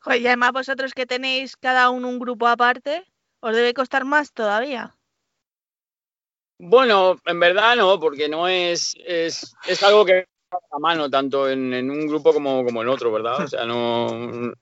Joder, y además vosotros que tenéis cada uno un grupo aparte, os debe costar más todavía. Bueno, en verdad no, porque no es, es, es algo que a mano, tanto en, en un grupo como, como en otro, ¿verdad? O sea, no.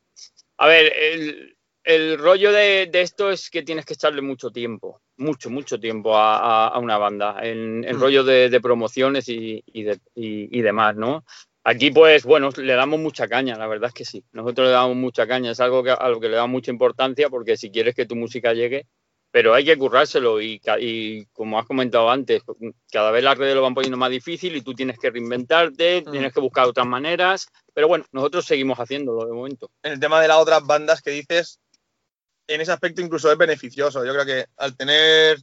A ver, el, el rollo de, de esto es que tienes que echarle mucho tiempo, mucho, mucho tiempo a, a- a una banda, en el Mm. rollo de, de promociones y, y, de- y- y demás, ¿no? Aquí, pues, bueno, le damos mucha caña, la verdad es que sí. Nosotros le damos mucha caña, es algo que, a lo que le damos mucha importancia porque si quieres que tu música llegue, pero hay que currárselo y, ca- y como has comentado antes, cada vez las redes lo van poniendo más difícil y tú tienes que reinventarte, Mm. tienes que buscar otras maneras, pero bueno, nosotros seguimos haciéndolo de momento. en el tema de las otras bandas que dices, en ese aspecto incluso es beneficioso. Yo creo que al tener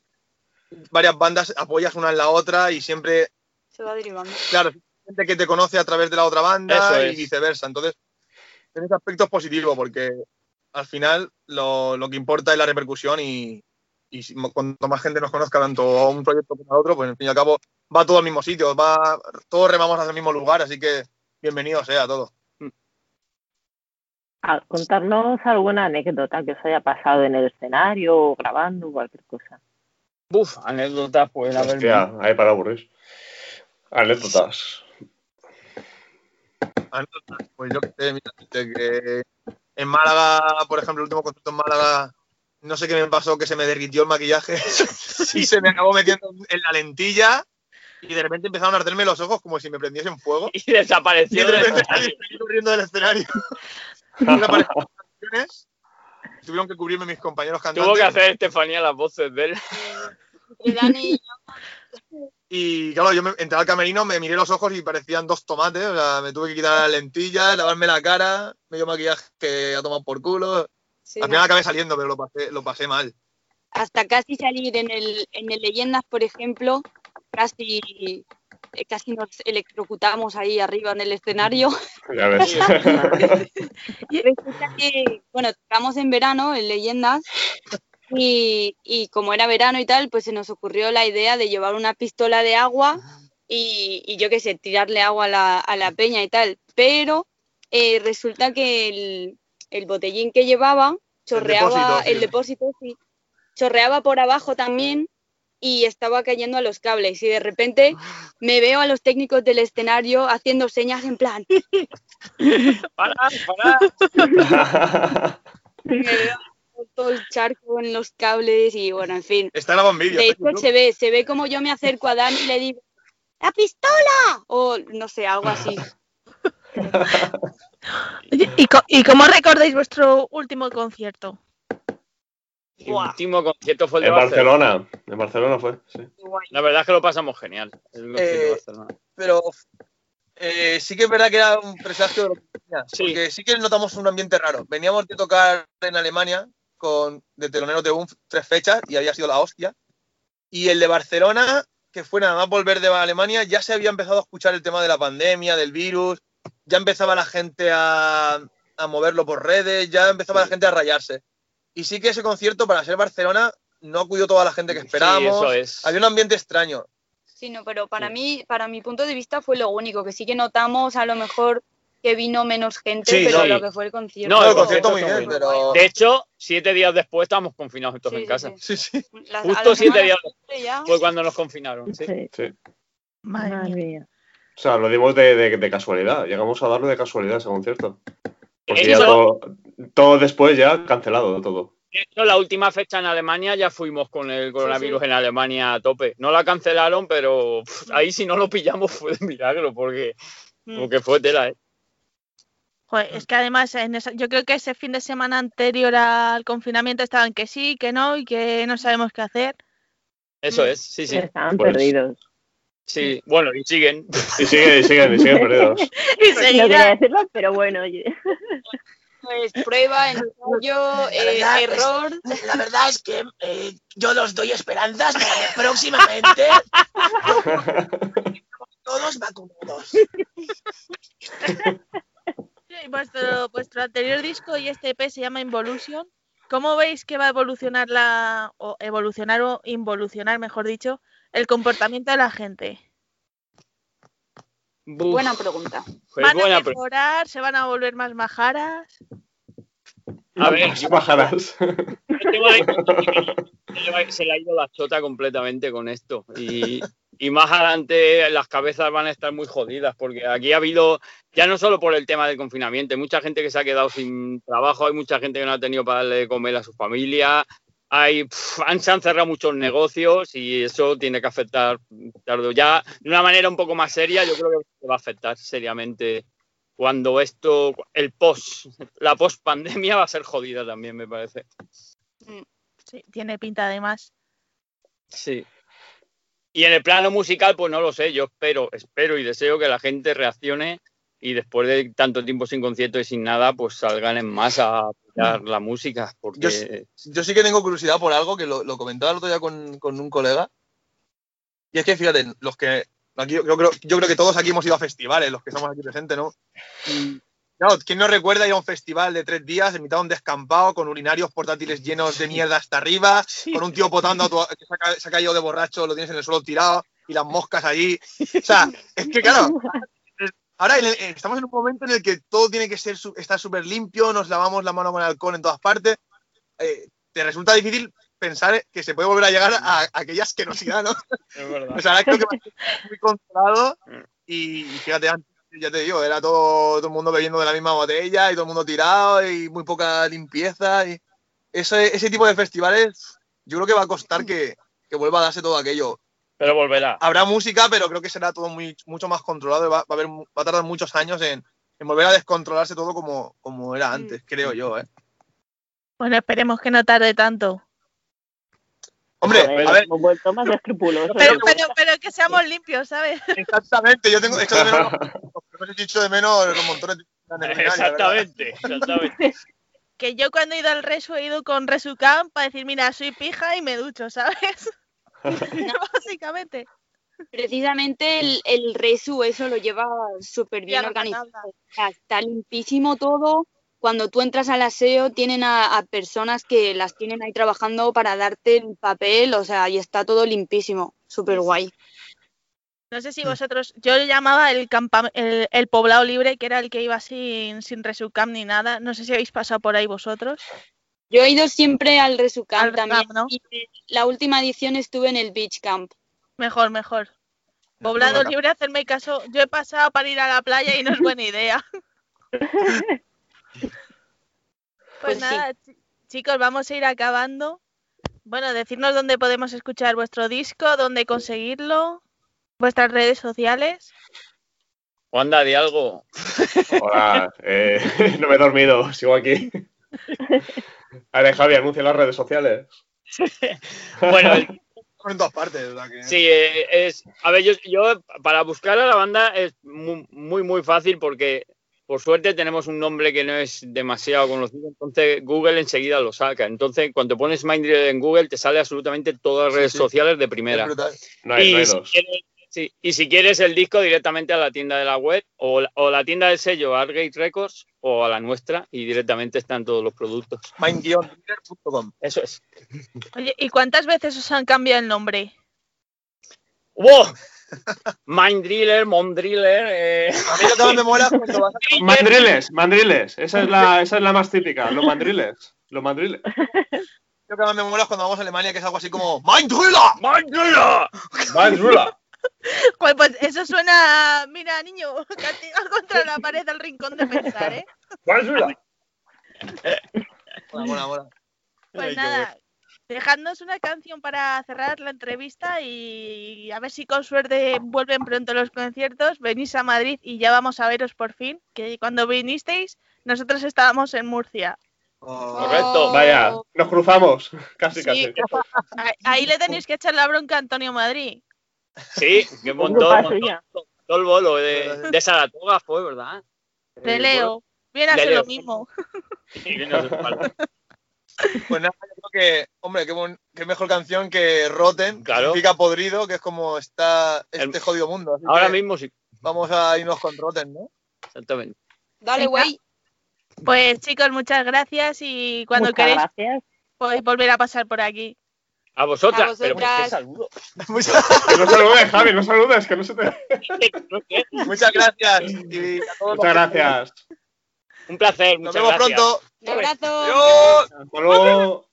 varias bandas apoyas una en la otra y siempre, Se va derivando. claro, gente que te conoce a través de la otra banda Eso y es. viceversa. Entonces, en ese aspecto es positivo porque al final lo, lo que importa es la repercusión y, y si- cuanto más gente nos conozca tanto a un proyecto como a otro, pues al fin y al cabo va todo al mismo sitio, va, todos remamos hacia el mismo lugar, así que bienvenido sea todo. A contarnos alguna anécdota que os haya pasado en el escenario o grabando o cualquier cosa. Buf, anécdotas, pues a ver. Hostia, ahí para aburrir. Anécdotas. Anécdotas, Pues yo que sé, mira, de que en Málaga, por ejemplo, el último concierto en Málaga, no sé qué me pasó, que se me derritió el maquillaje y se me acabó metiendo en la lentilla y de repente empezaron a arderme los ojos como si me prendiesen fuego Y y de desapareció. del repente escenario. salí corriendo del escenario. Tuvieron que cubrirme mis compañeros cantantes. Tuvo que hacer Estefanía las voces de él. Entre Dani y yo, Y claro, yo me, entré al camerino, me miré los ojos y parecían dos tomates. O sea, me tuve que quitar las lentillas, lavarme la cara, medio maquillaje que ha tomado por culo. sí, Al no. final acabé saliendo, pero lo pasé, lo pasé mal. hasta casi salir en el, en el Leyendas, por ejemplo, casi, eh, casi nos electrocutamos ahí arriba en el escenario. Ya ves. Resulta que, bueno, tocamos en verano en Leyendas y, y como era verano y tal, pues se nos ocurrió la idea de llevar una pistola de agua y, y yo qué sé, tirarle agua a la, a la peña y tal. Pero eh, resulta que el, el botellín que llevaba chorreaba, depósito, sí. el depósito, sí, chorreaba por abajo también y estaba cayendo a los cables y de repente me veo a los técnicos del escenario haciendo señas en plan Para, para. me veo todo el charco en los cables y bueno, en fin. Está en vídeo. De en hecho YouTube. se ve, se ve como yo me acerco a Dani y le digo ¡La pistola! O no sé, algo así. ¿Y, co- ¿Y cómo recordáis vuestro último concierto? El último concierto fue el de En Barcelona. Barcelona. En Barcelona fue, sí. La verdad es que lo pasamos genial. el concierto de Eh. Pero eh, sí que es verdad que era un presagio de lo que venía. Sí. Porque sí que notamos un ambiente raro. Veníamos de tocar en Alemania con, de telonero de un tres fechas y había sido la hostia. Y el de Barcelona, que fue nada más volver de Alemania, ya se había empezado a escuchar el tema de la pandemia, del virus, ya empezaba la gente a, a moverlo por redes, ya empezaba la gente a rayarse. Y sí que ese concierto, para ser Barcelona, no acudió toda la gente que esperábamos. Sí, eso es. Había un ambiente extraño. Sí, no, pero para Sí. mí, para mi punto de vista fue lo único, que sí que notamos a lo mejor que vino menos gente, Sí, pero sí. lo que fue el concierto. No, el concierto muy bien, pero. De hecho, siete días después estábamos confinados todos Sí, en sí, casa. sí. Sí, Justo siete días ya- Fue cuando nos confinaron. Sí. Sí. Sí. Madre Madre mía. O sea, lo dimos de, de- de casualidad. Llegamos a darlo de casualidad ese concierto. Porque ya todo, todo después ya cancelado todo. De hecho, la última fecha en Alemania ya fuimos con el coronavirus en Alemania a tope. No la cancelaron, pero pff, ahí si no lo pillamos fue de milagro, porque, Mm. porque fue tela, ¿eh? Joder, es que además en esa- yo creo que ese fin de semana anterior al confinamiento estaban que sí, que no y que no sabemos qué hacer. Eso Mm. es, sí, sí. Estaban Pues- perdidos. Sí, bueno, y siguen. Y siguen, y siguen, y siguen perdidos. Y No quería seguirá. decirlo, pero bueno, oye. Pues prueba, ensayo, eh, verdad es- error. La verdad es que eh, yo los doy esperanzas para que próximamente todos vacunados. Vuestro, vuestro anterior disco y este EP se llama Involution. ¿Cómo veis que va a evolucionar la, o evolucionar o involucionar, mejor dicho, el comportamiento de la gente? Buena pregunta. pues ¿Van a pre- mejorar? ¿Se van a volver más majaras? A ver, se le va- se le ha ido la chota completamente con esto. Y, y más adelante las cabezas van a estar muy jodidas, porque aquí ha habido, ya no solo por el tema del confinamiento, hay mucha gente que se ha quedado sin trabajo, hay mucha gente que no ha tenido para darle de comer a su familia, hay, han, se han cerrado muchos negocios y eso tiene que afectar tarde ya de una manera un poco más seria. Yo creo que va a afectar seriamente cuando esto, el post, la post pandemia va a ser jodida también, me parece. Sí, tiene pinta de más. Sí. Y en el plano musical, pues no lo sé. Yo espero, espero y deseo que la gente reaccione y después de tanto tiempo sin concierto y sin nada, pues salgan en masa a apoyar la música. Porque Yo Yo sí que tengo curiosidad por algo que lo, lo comentaba el otro día con, con un colega. Y es que fíjate, los que. Aquí, yo, creo, yo creo que todos aquí hemos ido a festivales, los que estamos aquí presentes, ¿no? Y claro, ¿quién no recuerda ir a un festival de tres días en mitad de un descampado con urinarios portátiles llenos de mierda hasta arriba, con un tío potando a tu- que se ha, se ha caído de borracho, lo tienes en el suelo tirado y las moscas allí? O sea, es que claro, ahora en el- estamos en un momento en el que todo tiene que ser estar súper limpio, nos lavamos la mano con alcohol en todas partes. Eh, te resulta difícil pensar que se puede volver a llegar a, a aquella asquerosidad, ¿no? es verdad. O sea, ahora creo que va a ser muy controlado y fíjate, antes, ya te digo, era todo, todo el mundo bebiendo de la misma botella y todo el mundo tirado y muy poca limpieza. Y ese, ese tipo de festivales yo creo que va a costar que, que vuelva a darse todo aquello. Pero volverá. Habrá música, pero creo que será todo muy, mucho más controlado y va, va a, haber, va a tardar muchos años en, en volver a descontrolarse todo como, como era antes, creo yo. ¿eh? Bueno, esperemos que no tarde tanto. Hombre, a ver, hemos vuelto más escrupulosos. Pero, pero, pero que seamos limpios, ¿sabes? exactamente, yo tengo hecho de menos, los que he dicho de menos los montones de luminarias, ¿verdad? Exactamente, exactamente. Que yo cuando he ido al Resu he ido con Resucam para decir, mira, soy pija y me ducho, ¿sabes? Básicamente. Precisamente el, el resu, eso lo lleva súper bien Ya, organizado. está limpísimo todo. Cuando tú entras al aseo, tienen a, a personas que las tienen ahí trabajando para darte el papel, o sea, y está todo limpísimo. Súper guay. No sé si vosotros, yo lo llamaba el, campa- el, el poblado libre, que era el que iba sin, sin Resucam ni nada. No sé si habéis pasado por ahí vosotros. Yo he ido siempre al Resucam Al también. Y la última edición estuve en el Beach Camp. Mejor, mejor. Poblado libre, hacerme caso. Yo he pasado para ir a la playa y no es buena idea. Pues, Pues sí. nada, chi- chicos, vamos a ir acabando. Bueno, decirnos dónde podemos escuchar vuestro disco, dónde conseguirlo, vuestras redes sociales. Wanda, di algo. Hola, eh, no me he dormido, sigo aquí. A ver, Javi, anuncia las redes sociales. Bueno, el- en todas partes, Sí, eh, es. A ver, yo, yo para buscar a la banda es mu- muy, muy, fácil porque por suerte tenemos un nombre que no es demasiado conocido, entonces Google enseguida lo saca. Entonces, cuando pones Mindriller en Google, te sale absolutamente todas las redes sí. sociales de primera. No hay, no hay Y si, dos. quieres, sí, y si quieres el disco directamente a la tienda de la web o, la- o la tienda del sello Argate Records o a la nuestra y directamente están todos los productos. mind-dealer.com. Eso es. Oye, ¿y cuántas veces os han cambiado el nombre? ¡Wow! Mind Driller, Driller. eh, A mí lo que más me mola es cuando vas a... Mandriles, mandriles. Esa es la, esa es la más típica. Los mandriles. Los mandriles. Lo que más me mola es cuando vamos a Alemania, que es algo así como. Mind Driller. Mandrula. Pues, pues eso suena, mira, niño, castigar contra la pared del rincón de pensar, ¿eh? Driller. Mola, mola, mola. Pues Ay, nada, dejadnos una canción para cerrar la entrevista y a ver si con suerte vuelven pronto los conciertos, venís a Madrid y ya vamos a veros por fin, que cuando vinisteis nosotros estábamos en Murcia. Oh, Correcto. Vaya, nos cruzamos. Casi, Sí. casi. Ahí- Ahí le tenéis que echar la bronca a Antonio Madrid. Sí, que Por montó, culpa montó suya. todo el bolo de, de Saratoga fue, ¿verdad? De Leo. Viene a Leo. lo mismo. Sí, viene a ser igual. Pues nada, yo creo que, hombre, qué, bon- qué mejor canción que Rotten, que Claro. significa podrido, que es como está El- este jodido mundo. Así Ahora que mismo sí, Vamos a irnos con Rotten, ¿no? exactamente. Dale, güey. Pues chicos, muchas gracias y cuando Muchas queréis gracias. podéis volver a pasar por aquí. A vosotras, A pero vosotras. qué saludo. Que no saludes, Javi, no saludes, que no se te. muchas gracias. Y a todos Muchas gracias. Un placer, Nos vemos gracias. pronto. Un abrazo. Adiós. Hasta luego.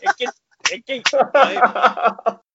Es que, es que,